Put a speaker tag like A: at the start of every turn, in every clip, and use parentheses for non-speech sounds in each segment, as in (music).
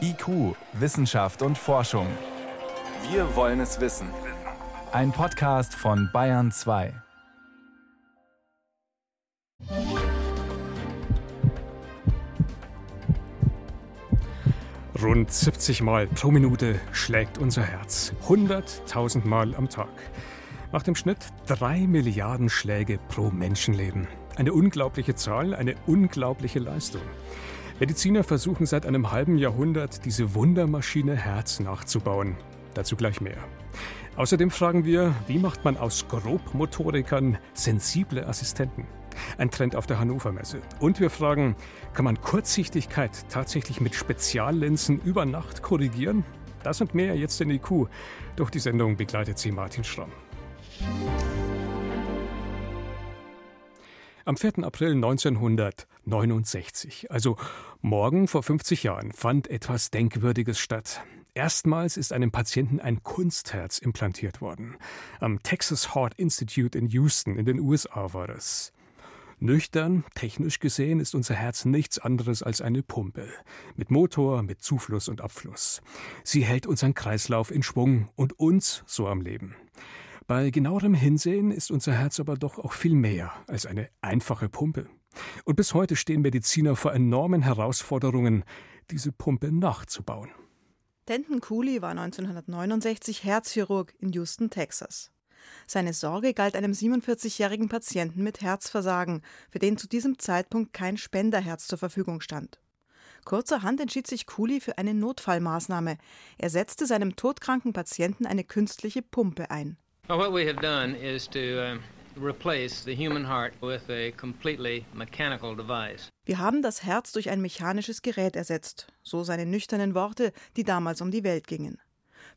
A: IQ, Wissenschaft und Forschung. Wir wollen es wissen. Ein Podcast von Bayern 2.
B: Rund 70 Mal pro Minute schlägt unser Herz. 100.000 Mal am Tag. Macht im Schnitt 3 Milliarden Schläge pro Menschenleben. Eine unglaubliche Zahl, eine unglaubliche Leistung. Mediziner versuchen seit einem halben Jahrhundert, diese Wundermaschine Herz nachzubauen. Dazu gleich mehr. Außerdem fragen wir, wie macht man aus Grobmotorikern sensible Assistenten? Ein Trend auf der Hannover Messe. Und wir fragen, kann man Kurzsichtigkeit tatsächlich mit Speziallinsen über Nacht korrigieren? Das und mehr jetzt in IQ. Durch die Sendung begleitet sie Martin Schramm. Am 4. April 1969, also morgen vor 50 Jahren, fand etwas Denkwürdiges statt. Erstmals ist einem Patienten ein Kunstherz implantiert worden. Am Texas Heart Institute in Houston in den USA war das. Nüchtern, technisch gesehen, ist unser Herz nichts anderes als eine Pumpe. Mit Motor, mit Zufluss und Abfluss. Sie hält unseren Kreislauf in Schwung und uns so am Leben. Bei genauerem Hinsehen ist unser Herz aber doch auch viel mehr als eine einfache Pumpe. Und bis heute stehen Mediziner vor enormen Herausforderungen, diese Pumpe nachzubauen.
C: Denton Cooley war 1969 Herzchirurg in Houston, Texas. Seine Sorge galt einem 47-jährigen Patienten mit Herzversagen, für den zu diesem Zeitpunkt kein Spenderherz zur Verfügung stand. Kurzerhand entschied sich Cooley für eine Notfallmaßnahme. Er setzte seinem todkranken Patienten eine künstliche Pumpe ein. Well, what we have done is to uh, replace the human heart with a completely mechanical device. Wir haben das Herz durch ein mechanisches Gerät ersetzt, so seine nüchternen Worte, die damals um die Welt gingen.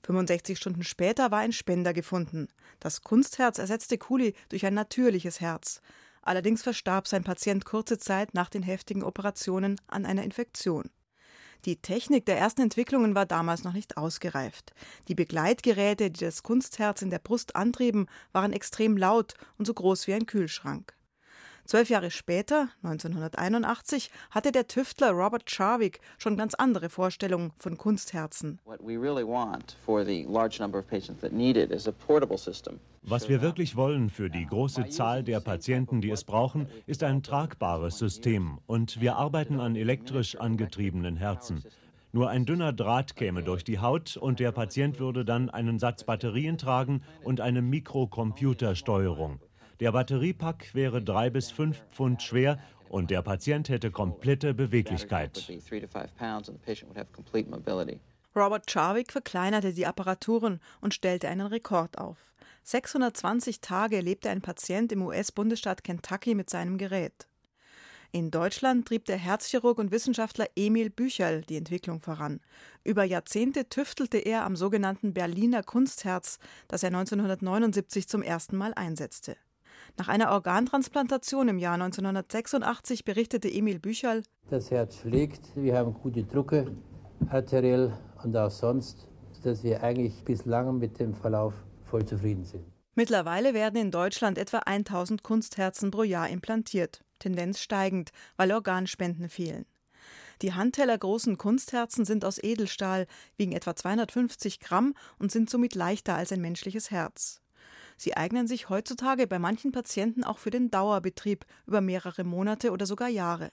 C: 65 Stunden später war ein Spender gefunden. Das Kunstherz ersetzte Cooley durch ein natürliches Herz. Allerdings verstarb sein Patient kurze Zeit nach den heftigen Operationen an einer Infektion. Die Technik der ersten Entwicklungen war damals noch nicht ausgereift. Die Begleitgeräte, die das Kunstherz in der Brust antrieben, waren extrem laut und so groß wie ein Kühlschrank. Zwölf Jahre später, 1981, hatte der Tüftler Robert Charwick schon ganz andere Vorstellungen von Kunstherzen. Was wir
D: wirklich wollen für die große Zahl der Patienten, die es brauchen, ist ein tragbares System. Und wir arbeiten an elektrisch angetriebenen Herzen. Nur ein dünner Draht käme durch die Haut und der Patient würde dann einen Satz Batterien tragen und eine Mikrocomputersteuerung. Der Batteriepack wäre drei bis fünf Pfund schwer und der Patient hätte komplette Beweglichkeit.
C: Robert Charwick verkleinerte die Apparaturen und stellte einen Rekord auf. 620 Tage lebte ein Patient im US-Bundesstaat Kentucky mit seinem Gerät. In Deutschland trieb der Herzchirurg und Wissenschaftler Emil Bücherl die Entwicklung voran. Über Jahrzehnte tüftelte er am sogenannten Berliner Kunstherz, das er 1979 zum ersten Mal einsetzte. Nach einer Organtransplantation im Jahr 1986 berichtete Emil Bücherl:
E: Das Herz schlägt, wir haben gute Drucke arteriell und auch sonst, dass wir eigentlich bislang mit dem Verlauf voll zufrieden sind.
C: Mittlerweile werden in Deutschland etwa 1000 Kunstherzen pro Jahr implantiert, Tendenz steigend, weil Organspenden fehlen. Die handtellergroßen Kunstherzen sind aus Edelstahl, wiegen etwa 250 Gramm und sind somit leichter als ein menschliches Herz. Sie eignen sich heutzutage bei manchen Patienten auch für den Dauerbetrieb über mehrere Monate oder sogar Jahre.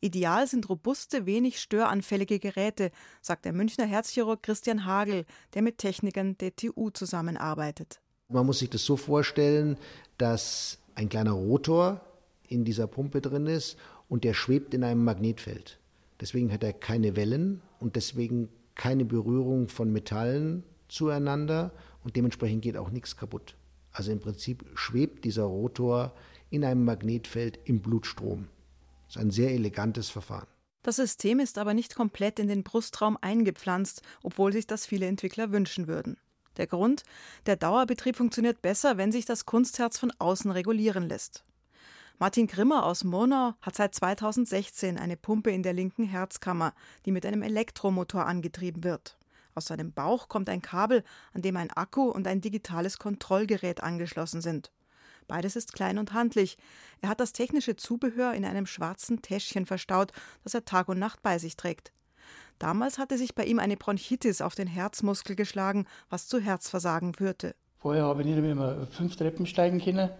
C: Ideal sind robuste, wenig störanfällige Geräte, sagt der Münchner Herzchirurg Christian Hagel, der mit Technikern der TU zusammenarbeitet.
F: Man muss sich das so vorstellen, dass ein kleiner Rotor in dieser Pumpe drin ist und der schwebt in einem Magnetfeld. Deswegen hat er keine Wellen und deswegen keine Berührung von Metallen zueinander und dementsprechend geht auch nichts kaputt. Also im Prinzip schwebt dieser Rotor in einem Magnetfeld im Blutstrom. Das ist ein sehr elegantes Verfahren.
C: Das System ist aber nicht komplett in den Brustraum eingepflanzt, obwohl sich das viele Entwickler wünschen würden. Der Grund? Der Dauerbetrieb funktioniert besser, wenn sich das Kunstherz von außen regulieren lässt. Martin Grimmer aus Murnau hat seit 2016 eine Pumpe in der linken Herzkammer, die mit einem Elektromotor angetrieben wird. Aus seinem Bauch kommt ein Kabel, an dem ein Akku und ein digitales Kontrollgerät angeschlossen sind. Beides ist klein und handlich. Er hat das technische Zubehör in einem schwarzen Täschchen verstaut, das er Tag und Nacht bei sich trägt. Damals hatte sich bei ihm eine Bronchitis auf den Herzmuskel geschlagen, was zu Herzversagen führte.
G: Vorher habe ich nicht mehr fünf Treppen steigen können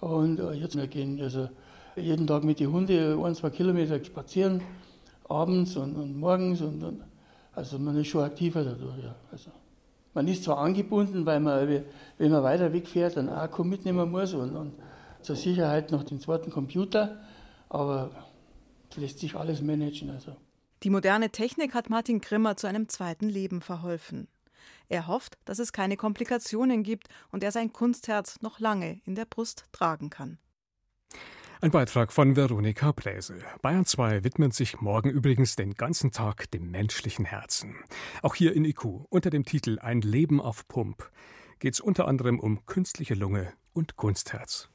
G: und äh, jetzt wir gehen also jeden Tag mit den Hunden ein, zwei Kilometer spazieren, abends und, und morgens und, und, also man ist schon aktiver dadurch. Ja. Also man ist zwar angebunden, weil man, wenn man weiter wegfährt, einen Akku mitnehmen muss und, und zur Sicherheit noch den zweiten Computer, aber lässt sich alles managen. Also.
C: Die moderne Technik hat Martin Grimmer zu einem zweiten Leben verholfen. Er hofft, dass es keine Komplikationen gibt und er sein Kunstherz noch lange in der Brust tragen kann.
B: Ein Beitrag von Veronika Bräse. Bayern 2 widmet sich morgen übrigens den ganzen Tag dem menschlichen Herzen. Auch hier in IQ unter dem Titel Ein Leben auf Pump geht es unter anderem um künstliche Lunge und Kunstherz.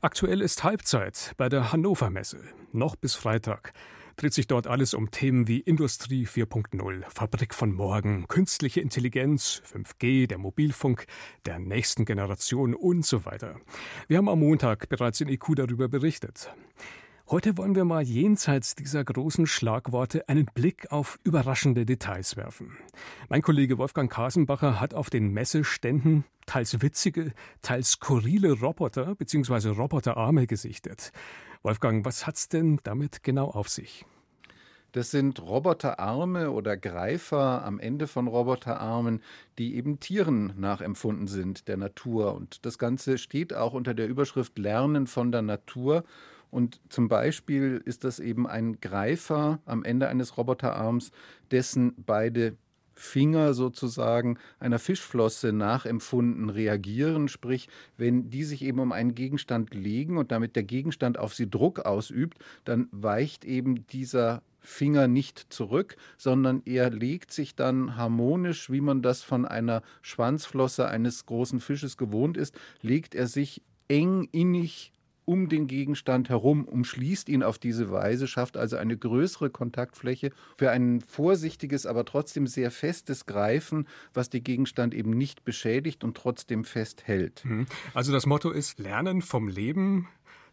B: Aktuell ist Halbzeit bei der Hannover Messe, noch bis Freitag dreht sich dort alles um Themen wie Industrie 4.0, Fabrik von morgen, künstliche Intelligenz, 5G, der Mobilfunk der nächsten Generation und so weiter. Wir haben am Montag bereits in IQ darüber berichtet. Heute wollen wir mal jenseits dieser großen Schlagworte einen Blick auf überraschende Details werfen. Mein Kollege Wolfgang Kasenbacher hat auf den Messeständen teils witzige, teils skurrile Roboter bzw. Roboterarme gesichtet. Wolfgang, was hat's denn damit genau auf sich?
H: Das sind Roboterarme oder Greifer am Ende von Roboterarmen, die eben Tieren nachempfunden sind, der Natur. Und das Ganze steht auch unter der Überschrift Lernen von der Natur. Und zum Beispiel ist das eben ein Greifer am Ende eines Roboterarms, dessen beide Finger sozusagen einer Fischflosse nachempfunden reagieren, sprich, wenn die sich eben um einen Gegenstand legen und damit der Gegenstand auf sie Druck ausübt, dann weicht eben dieser Finger nicht zurück, sondern er legt sich dann harmonisch, wie man das von einer Schwanzflosse eines großen Fisches gewohnt ist, legt er sich eng innig um den Gegenstand herum, umschließt ihn auf diese Weise, schafft also eine größere Kontaktfläche für ein vorsichtiges, aber trotzdem sehr festes Greifen, was den Gegenstand eben nicht beschädigt und trotzdem festhält.
B: Mhm. Also das Motto ist Lernen vom Leben,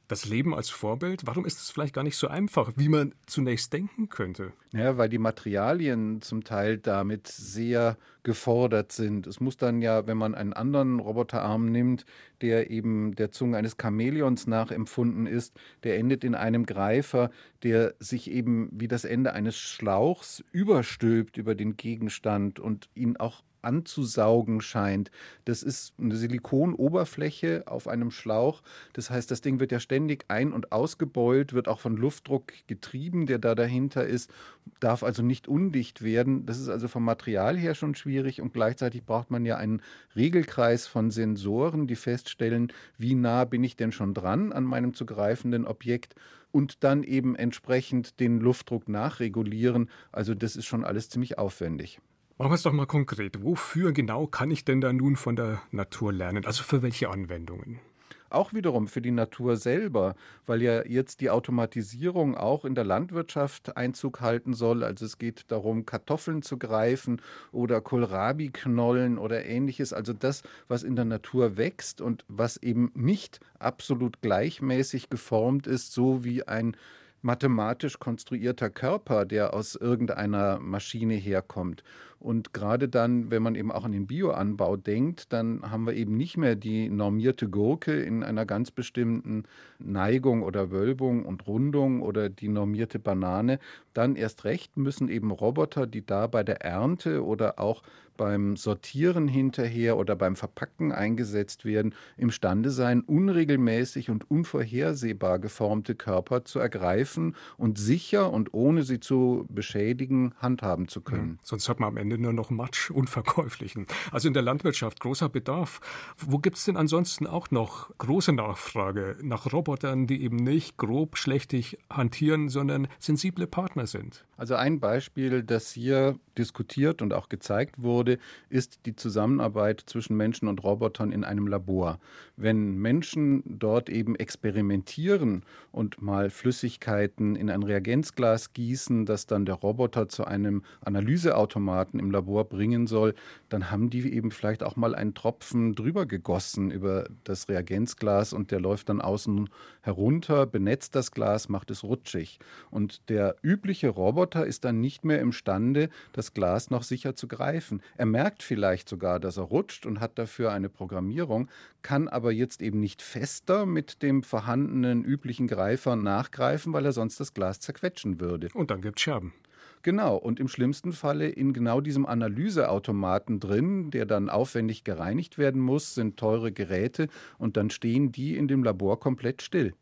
B: das Leben als Vorbild, warum ist es vielleicht gar nicht so einfach, wie man zunächst denken könnte?
H: Ja, weil die Materialien zum Teil damit sehr gefordert sind. Es muss dann ja, wenn man einen anderen Roboterarm nimmt, der eben der Zunge eines Chamäleons nachempfunden ist, der endet in einem Greifer, der sich eben wie das Ende eines Schlauchs überstülpt über den Gegenstand und ihn auch anzusaugen scheint. Das ist eine Silikonoberfläche auf einem Schlauch. Das heißt, das Ding wird ja ständig ein- und ausgebeult, wird auch von Luftdruck getrieben, der da dahinter ist, darf also nicht undicht werden. Das ist also vom Material her schon schwierig und gleichzeitig braucht man ja einen Regelkreis von Sensoren, die feststellen, wie nah bin ich denn schon dran an meinem zu greifenden Objekt und dann eben entsprechend den Luftdruck nachregulieren. Also das ist schon alles ziemlich aufwendig.
B: Machen wir es doch mal konkret. Wofür genau kann ich denn da nun von der Natur lernen? Also für welche Anwendungen?
H: Auch wiederum für die Natur selber, weil ja jetzt die Automatisierung auch in der Landwirtschaft Einzug halten soll. Also es geht darum, Kartoffeln zu greifen oder Kohlrabi-Knollen oder ähnliches. Also das, was in der Natur wächst und was eben nicht absolut gleichmäßig geformt ist, so wie ein mathematisch konstruierter Körper, der aus irgendeiner Maschine herkommt. Und gerade dann, wenn man eben auch an den Bioanbau denkt, dann haben wir eben nicht mehr die normierte Gurke in einer ganz bestimmten Neigung oder Wölbung und Rundung oder die normierte Banane. Dann erst recht müssen eben Roboter, die da bei der Ernte oder auch beim Sortieren hinterher oder beim Verpacken eingesetzt werden, imstande sein, unregelmäßig und unvorhersehbar geformte Körper zu ergreifen und sicher und ohne sie zu beschädigen handhaben zu können.
B: Ja, sonst hat man am Ende nur noch Matsch, (laughs) unverkäuflichen. Also in der Landwirtschaft großer Bedarf. Wo gibt es denn ansonsten auch noch große Nachfrage nach Robotern, die eben nicht grob schlechtig hantieren, sondern sensible Partner sind?
H: Also ein Beispiel, das hier diskutiert und auch gezeigt wurde, ist die Zusammenarbeit zwischen Menschen und Robotern in einem Labor. Wenn Menschen dort eben experimentieren und mal Flüssigkeiten in ein Reagenzglas gießen, das dann der Roboter zu einem Analyseautomaten im Labor bringen soll, dann haben die eben vielleicht auch mal einen Tropfen drüber gegossen über das Reagenzglas und der läuft dann außen herunter, benetzt das Glas, macht es rutschig. Und der übliche Roboter ist dann nicht mehr imstande, das Glas noch sicher zu greifen. Er merkt vielleicht sogar, dass er rutscht und hat dafür eine Programmierung, kann aber jetzt eben nicht fester mit dem vorhandenen üblichen Greifer nachgreifen, weil er sonst das Glas zerquetschen würde.
B: Und dann gibt es Scherben.
H: Genau, und im schlimmsten Falle in genau diesem Analyseautomaten drin, der dann aufwendig gereinigt werden muss, sind teure Geräte und dann stehen die in dem Labor komplett still.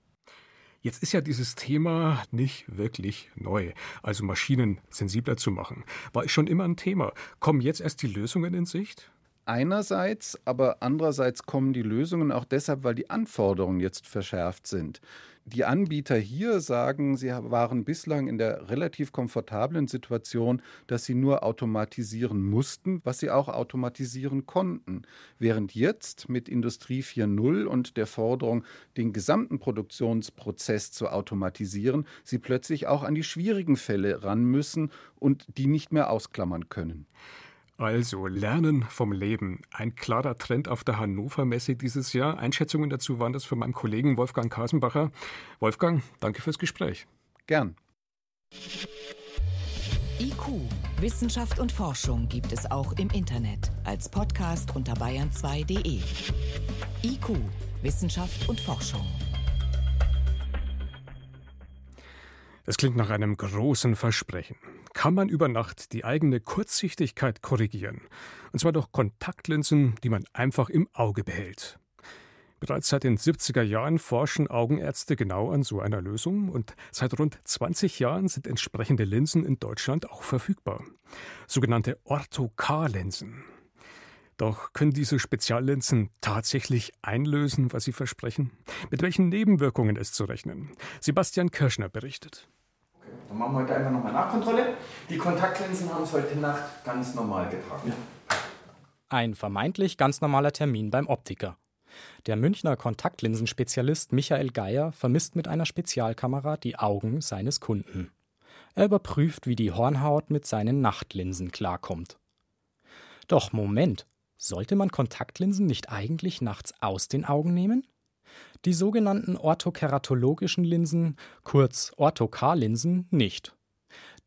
B: Jetzt ist ja dieses Thema nicht wirklich neu, also Maschinen sensibler zu machen. War schon immer ein Thema. Kommen jetzt erst die Lösungen in Sicht?
H: Einerseits, aber andererseits kommen die Lösungen auch deshalb, weil die Anforderungen jetzt verschärft sind. Die Anbieter hier sagen, sie waren bislang in der relativ komfortablen Situation, dass sie nur automatisieren mussten, was sie auch automatisieren konnten. Während jetzt mit Industrie 4.0 und der Forderung, den gesamten Produktionsprozess zu automatisieren, sie plötzlich auch an die schwierigen Fälle ran müssen und die nicht mehr ausklammern können.
B: Also Lernen vom Leben. Ein klarer Trend auf der Hannover Messe dieses Jahr. Einschätzungen dazu waren das von meinem Kollegen Wolfgang Kasenbacher. Wolfgang, danke fürs Gespräch.
H: Gern.
I: IQ, Wissenschaft und Forschung gibt es auch im Internet als Podcast unter bayern2.de. IQ, Wissenschaft und Forschung.
B: Es klingt nach einem großen Versprechen. Kann man über Nacht die eigene Kurzsichtigkeit korrigieren? Und zwar durch Kontaktlinsen, die man einfach im Auge behält. Bereits seit den 70er Jahren forschen Augenärzte genau an so einer Lösung und seit rund 20 Jahren sind entsprechende Linsen in Deutschland auch verfügbar. Sogenannte Ortho-K-Linsen. Doch können diese Speziallinsen tatsächlich einlösen, was sie versprechen? Mit welchen Nebenwirkungen ist zu rechnen? Sebastian Kirschner berichtet.
J: Dann machen wir heute einfach nochmal Nachkontrolle. Die Kontaktlinsen haben es heute Nacht ganz normal getragen.
K: Ein vermeintlich ganz normaler Termin beim Optiker. Der Münchner Kontaktlinsenspezialist Michael Geier vermisst mit einer Spezialkamera die Augen seines Kunden. Er überprüft, wie die Hornhaut mit seinen Nachtlinsen klarkommt. Doch Moment, sollte man Kontaktlinsen nicht eigentlich nachts aus den Augen nehmen? Die sogenannten orthokeratologischen Linsen, kurz Ortho-K-Linsen, nicht.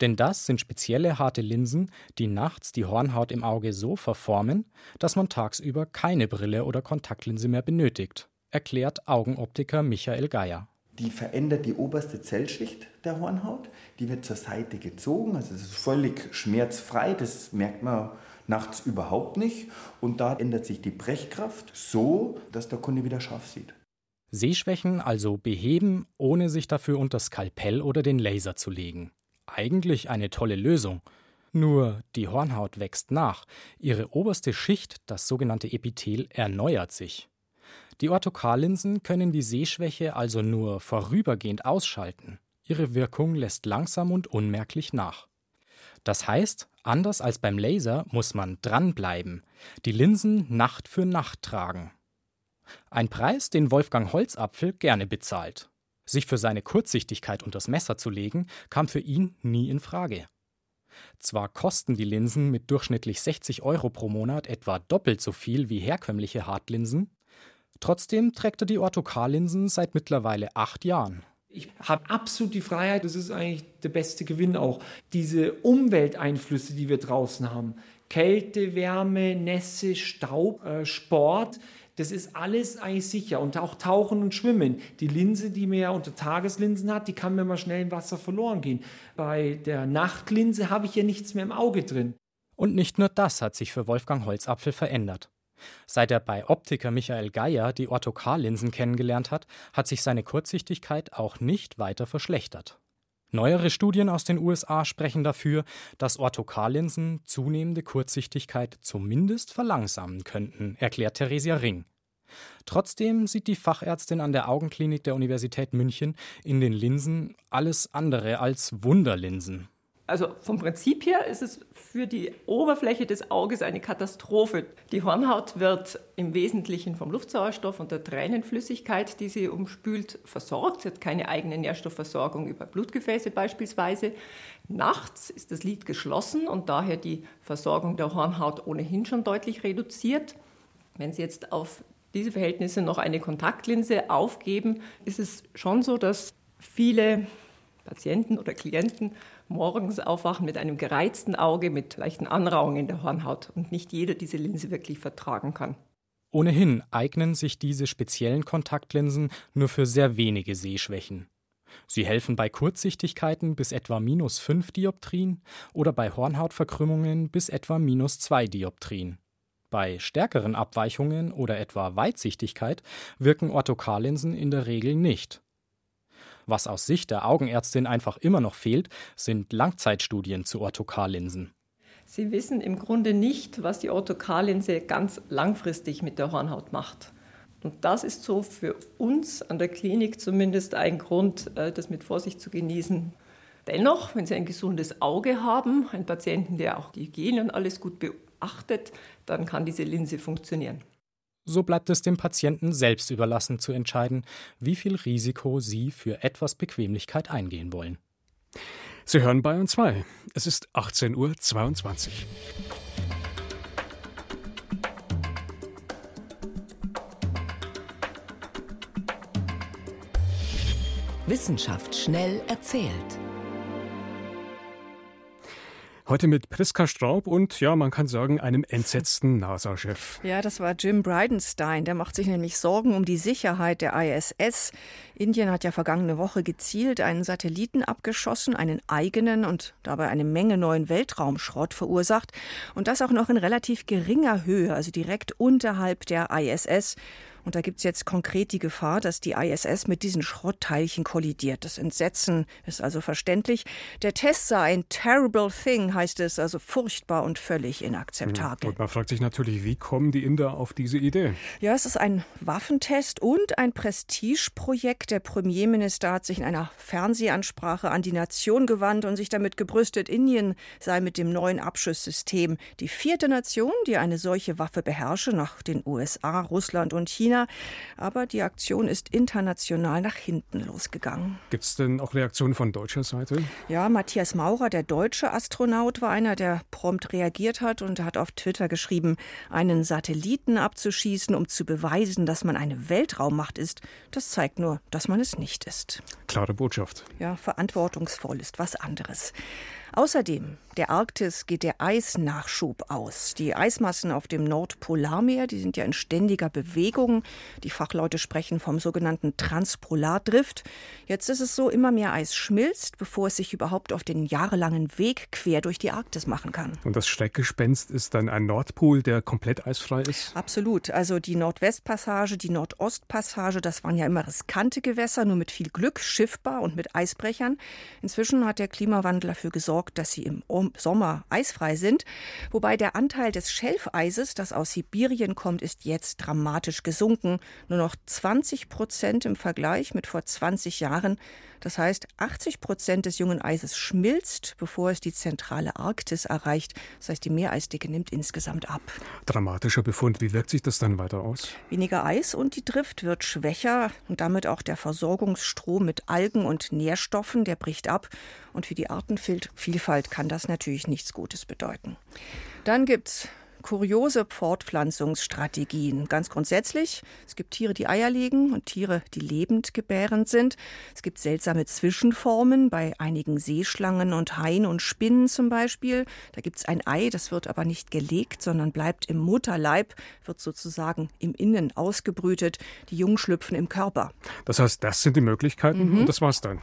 K: Denn das sind spezielle harte Linsen, die nachts die Hornhaut im Auge so verformen, dass man tagsüber keine Brille oder Kontaktlinse mehr benötigt, erklärt Augenoptiker Michael Geier.
J: Die verändert die oberste Zellschicht der Hornhaut, die wird zur Seite gezogen, also es ist völlig schmerzfrei, das merkt man nachts überhaupt nicht und da ändert sich die Brechkraft so, dass der Kunde wieder scharf sieht.
K: Sehschwächen also beheben, ohne sich dafür unter Skalpell oder den Laser zu legen. Eigentlich eine tolle Lösung. Nur die Hornhaut wächst nach, ihre oberste Schicht, das sogenannte Epithel, erneuert sich. Die Orthokarlinsen können die Sehschwäche also nur vorübergehend ausschalten. Ihre Wirkung lässt langsam und unmerklich nach. Das heißt, anders als beim Laser muss man dranbleiben, die Linsen Nacht für Nacht tragen. Ein Preis, den Wolfgang Holzapfel gerne bezahlt. Sich für seine Kurzsichtigkeit unters Messer zu legen, kam für ihn nie in Frage. Zwar kosten die Linsen mit durchschnittlich 60 Euro pro Monat etwa doppelt so viel wie herkömmliche Hartlinsen, trotzdem trägt er die Orthokarlinsen seit mittlerweile acht Jahren.
L: Ich habe absolut die Freiheit, das ist eigentlich der beste Gewinn auch. Diese Umwelteinflüsse, die wir draußen haben, Kälte, Wärme, Nässe, Staub, äh, Sport, das ist alles eigentlich sicher. Und auch Tauchen und Schwimmen. Die Linse, die man ja unter Tageslinsen hat, die kann mir mal schnell im Wasser verloren gehen. Bei der Nachtlinse habe ich ja nichts mehr im Auge drin.
K: Und nicht nur das hat sich für Wolfgang Holzapfel verändert. Seit er bei Optiker Michael Geier die Orthokarlinsen kennengelernt hat, hat sich seine Kurzsichtigkeit auch nicht weiter verschlechtert. Neuere Studien aus den USA sprechen dafür, dass Orthokarlinsen zunehmende Kurzsichtigkeit zumindest verlangsamen könnten, erklärt Theresia Ring. Trotzdem sieht die Fachärztin an der Augenklinik der Universität München in den Linsen alles andere als Wunderlinsen.
M: Also vom Prinzip her ist es für die Oberfläche des Auges eine Katastrophe. Die Hornhaut wird im Wesentlichen vom Luftsauerstoff und der Tränenflüssigkeit, die sie umspült, versorgt. Sie hat keine eigene Nährstoffversorgung über Blutgefäße beispielsweise. Nachts ist das Lid geschlossen und daher die Versorgung der Hornhaut ohnehin schon deutlich reduziert. Wenn Sie jetzt auf diese Verhältnisse noch eine Kontaktlinse aufgeben, ist es schon so, dass viele Patienten oder Klienten morgens aufwachen mit einem gereizten Auge, mit leichten Anrauungen in der Hornhaut und nicht jeder diese Linse wirklich vertragen kann.
K: Ohnehin eignen sich diese speziellen Kontaktlinsen nur für sehr wenige Sehschwächen. Sie helfen bei Kurzsichtigkeiten bis etwa minus 5 Dioptrien oder bei Hornhautverkrümmungen bis etwa minus 2 Dioptrien. Bei stärkeren Abweichungen oder etwa Weitsichtigkeit wirken Orthokarlinsen in der Regel nicht. Was aus Sicht der Augenärztin einfach immer noch fehlt, sind Langzeitstudien zu Orthokarlinsen.
M: Sie wissen im Grunde nicht, was die Orthokarlinse ganz langfristig mit der Hornhaut macht. Und das ist so für uns an der Klinik zumindest ein Grund, äh, das mit Vorsicht zu genießen. Dennoch, wenn Sie ein gesundes Auge haben, einen Patienten, der auch die Hygiene und alles gut beachtet, dann kann diese Linse funktionieren.
K: So bleibt es dem Patienten selbst überlassen zu entscheiden, wie viel Risiko sie für etwas Bequemlichkeit eingehen wollen.
B: Sie hören Bayern 2. Es ist 18.22 Uhr.
I: Wissenschaft schnell erzählt.
B: Heute mit Priska Straub und ja, man kann sagen, einem entsetzten (laughs) NASA-Chef.
N: Ja, das war Jim Bridenstine. Der macht sich nämlich Sorgen um die Sicherheit der ISS. Indien hat ja vergangene Woche gezielt einen Satelliten abgeschossen, einen eigenen und dabei eine Menge neuen Weltraumschrott verursacht. Und das auch noch in relativ geringer Höhe, also direkt unterhalb der ISS. Und da gibt es jetzt konkret die Gefahr, dass die ISS mit diesen Schrottteilchen kollidiert. Das Entsetzen ist also verständlich. Der Test sei ein terrible thing, heißt es, also furchtbar und völlig inakzeptabel.
B: Und man fragt sich natürlich, wie kommen die Inder auf diese Idee?
N: Ja, es ist ein Waffentest und ein Prestigeprojekt. Der Premierminister hat sich in einer Fernsehansprache an die Nation gewandt und sich damit gebrüstet, Indien sei mit dem neuen Abschusssystem die vierte Nation, die eine solche Waffe beherrsche, nach den USA, Russland und China. China. Aber die Aktion ist international nach hinten losgegangen.
B: Gibt es denn auch Reaktionen von deutscher Seite?
N: Ja, Matthias Maurer, der deutsche Astronaut, war einer, der prompt reagiert hat und hat auf Twitter geschrieben, einen Satelliten abzuschießen, um zu beweisen, dass man eine Weltraummacht ist, das zeigt nur, dass man es nicht ist.
B: Klare Botschaft.
N: Ja, verantwortungsvoll ist was anderes. Außerdem, der Arktis geht der Eisnachschub aus. Die Eismassen auf dem Nordpolarmeer, die sind ja in ständiger Bewegung. Die Fachleute sprechen vom sogenannten Transpolardrift. Jetzt ist es so, immer mehr Eis schmilzt, bevor es sich überhaupt auf den jahrelangen Weg quer durch die Arktis machen kann.
B: Und das Schreckgespenst ist dann ein Nordpol, der komplett eisfrei ist?
N: Absolut. Also die Nordwestpassage, die Nordostpassage, das waren ja immer riskante Gewässer, nur mit viel Glück schiffbar und mit Eisbrechern. Inzwischen hat der Klimawandel dafür gesorgt, dass sie im Sommer eisfrei sind. Wobei der Anteil des Schelfeises, das aus Sibirien kommt, ist jetzt dramatisch gesunken. Nur noch 20 Prozent im Vergleich mit vor 20 Jahren. Das heißt, 80 Prozent des jungen Eises schmilzt, bevor es die zentrale Arktis erreicht. Das heißt, die Meereisdicke nimmt insgesamt ab.
B: Dramatischer Befund. Wie wirkt sich das dann weiter aus?
N: Weniger Eis und die Drift wird schwächer und damit auch der Versorgungsstrom mit Algen und Nährstoffen, der bricht ab. Und für die Artenvielfalt kann das natürlich nichts Gutes bedeuten. Dann gibt es kuriose Fortpflanzungsstrategien. Ganz grundsätzlich, es gibt Tiere, die Eier legen und Tiere, die lebend gebärend sind. Es gibt seltsame Zwischenformen bei einigen Seeschlangen und Haien und Spinnen zum Beispiel. Da gibt es ein Ei, das wird aber nicht gelegt, sondern bleibt im Mutterleib, wird sozusagen im Innen ausgebrütet. Die Jungen schlüpfen im Körper.
B: Das heißt, das sind die Möglichkeiten mhm. und das war's dann.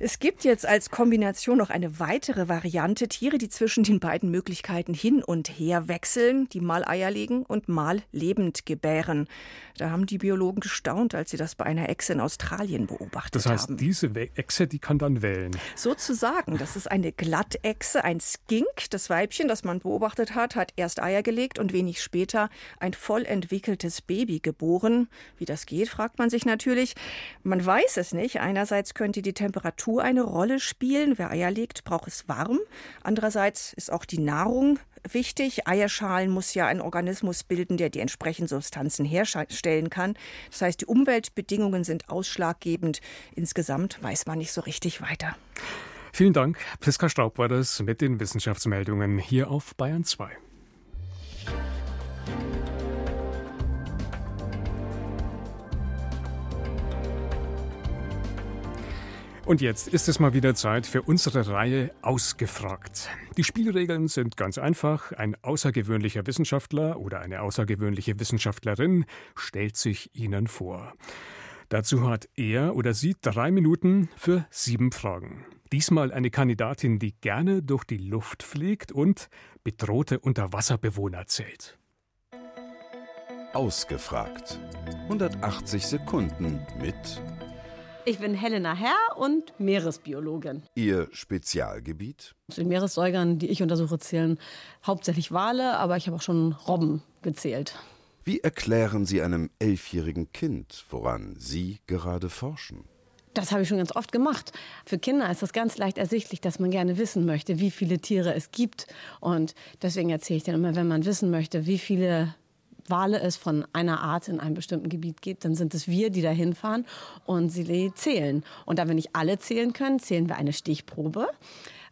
N: Es gibt jetzt als Kombination noch eine weitere Variante. Tiere, die zwischen den beiden Möglichkeiten hin und her wechseln Forellen, die mal Eier legen und mal lebend gebären. Da haben die Biologen gestaunt, als sie das bei einer Echse in Australien beobachtet
B: Das heißt,
N: haben.
B: diese Echse, die kann dann wählen.
N: Sozusagen, das ist eine Glattechse, ein Skink. Das Weibchen, das man beobachtet hat, hat erst Eier gelegt und wenig später ein voll entwickeltes Baby geboren. Wie das geht, fragt man sich natürlich. Man weiß es nicht. Einerseits könnte die Temperatur eine Rolle spielen. Wer Eier legt, braucht es warm. Andererseits ist auch die Nahrung wichtig. Eierschalen muss ja ein Organismus bilden, der die entsprechenden Substanzen herstellen kann. Das heißt, die Umweltbedingungen sind ausschlaggebend. Insgesamt weiß man nicht so richtig weiter.
B: Vielen Dank. Priska Staub war das mit den Wissenschaftsmeldungen hier auf Bayern 2. Und jetzt ist es mal wieder Zeit für unsere Reihe Ausgefragt. Die Spielregeln sind ganz einfach. Ein außergewöhnlicher Wissenschaftler oder eine außergewöhnliche Wissenschaftlerin stellt sich Ihnen vor. Dazu hat er oder sie drei Minuten für sieben Fragen. Diesmal eine Kandidatin, die gerne durch die Luft fliegt und bedrohte Unterwasserbewohner zählt.
O: Ausgefragt. 180 Sekunden mit
P: ich bin Helena Herr und Meeresbiologin.
O: Ihr Spezialgebiet?
P: Zu den Meeressäugern, die ich untersuche, zählen hauptsächlich Wale, aber ich habe auch schon Robben gezählt.
O: Wie erklären Sie einem elfjährigen Kind, woran Sie gerade forschen?
P: Das habe ich schon ganz oft gemacht. Für Kinder ist das ganz leicht ersichtlich, dass man gerne wissen möchte, wie viele Tiere es gibt. Und deswegen erzähle ich dann immer, wenn man wissen möchte, wie viele Wale es von einer Art in einem bestimmten Gebiet gibt, dann sind es wir, die da hinfahren und sie zählen. Und da wir nicht alle zählen können, zählen wir eine Stichprobe,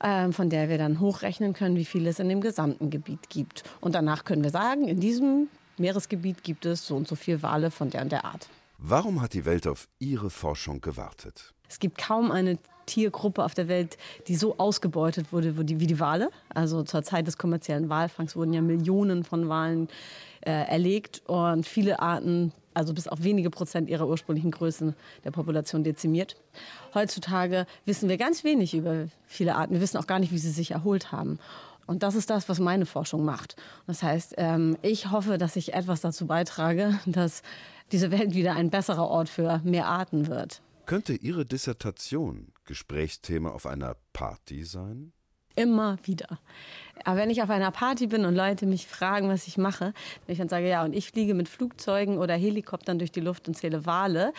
P: äh, von der wir dann hochrechnen können, wie viel es in dem gesamten Gebiet gibt. Und danach können wir sagen, in diesem Meeresgebiet gibt es so und so viele Wale von der und der Art.
O: Warum hat die Welt auf Ihre Forschung gewartet?
P: Es gibt kaum eine Tiergruppe auf der Welt, die so ausgebeutet wurde wie die Wale. Also zur Zeit des kommerziellen Walfangs wurden ja Millionen von Walen äh, erlegt und viele Arten, also bis auf wenige Prozent ihrer ursprünglichen Größen der Population dezimiert. Heutzutage wissen wir ganz wenig über viele Arten. Wir wissen auch gar nicht, wie sie sich erholt haben. Und das ist das, was meine Forschung macht. Das heißt, ähm, ich hoffe, dass ich etwas dazu beitrage, dass diese Welt wieder ein besserer Ort für mehr Arten wird.
O: Könnte Ihre Dissertation Gesprächsthema auf einer Party sein?
P: Immer wieder. Aber wenn ich auf einer Party bin und Leute mich fragen, was ich mache, wenn ich dann sage, ja, und ich fliege mit Flugzeugen oder Helikoptern durch die Luft und zähle Wale,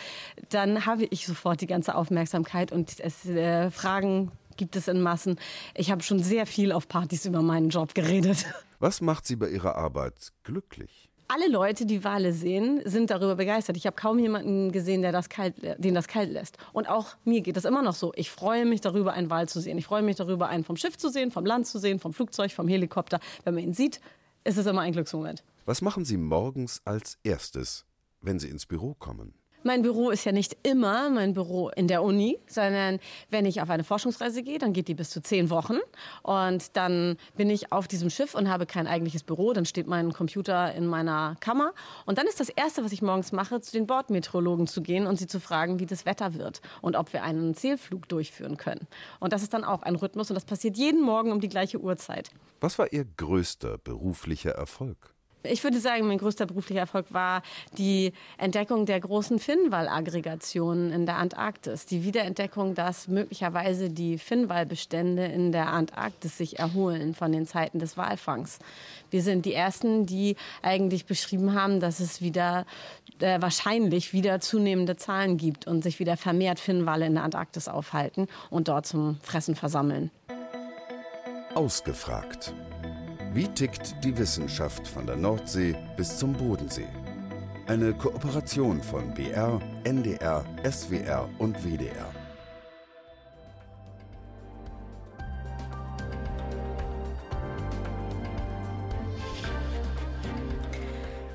P: dann habe ich sofort die ganze Aufmerksamkeit und es äh, Fragen gibt es in Massen. Ich habe schon sehr viel auf Partys über meinen Job geredet.
O: Was macht Sie bei Ihrer Arbeit glücklich?
P: Alle Leute, die Wale sehen, sind darüber begeistert. Ich habe kaum jemanden gesehen, der das kalt, den das kalt lässt. Und auch mir geht es immer noch so. Ich freue mich darüber, einen Wal zu sehen. Ich freue mich darüber, einen vom Schiff zu sehen, vom Land zu sehen, vom Flugzeug, vom Helikopter. Wenn man ihn sieht, ist es immer ein Glücksmoment.
O: Was machen Sie morgens als erstes, wenn Sie ins Büro kommen?
P: Mein Büro ist ja nicht immer mein Büro in der Uni, sondern wenn ich auf eine Forschungsreise gehe, dann geht die bis zu zehn Wochen. Und dann bin ich auf diesem Schiff und habe kein eigentliches Büro. Dann steht mein Computer in meiner Kammer. Und dann ist das Erste, was ich morgens mache, zu den Bordmeteorologen zu gehen und sie zu fragen, wie das Wetter wird und ob wir einen Zählflug durchführen können. Und das ist dann auch ein Rhythmus und das passiert jeden Morgen um die gleiche Uhrzeit.
O: Was war Ihr größter beruflicher Erfolg?
P: Ich würde sagen, mein größter beruflicher Erfolg war die Entdeckung der großen Finnwalaggregationen in der Antarktis. Die Wiederentdeckung, dass möglicherweise die Finnwalbestände in der Antarktis sich erholen von den Zeiten des Walfangs. Wir sind die Ersten, die eigentlich beschrieben haben, dass es wieder äh, wahrscheinlich wieder zunehmende Zahlen gibt und sich wieder vermehrt Finnwale in der Antarktis aufhalten und dort zum Fressen versammeln.
O: Ausgefragt. Wie tickt die Wissenschaft von der Nordsee bis zum Bodensee? Eine Kooperation von BR, NDR, SWR und WDR.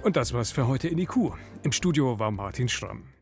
B: Und das war's für heute in IQ. Im Studio war Martin Schramm.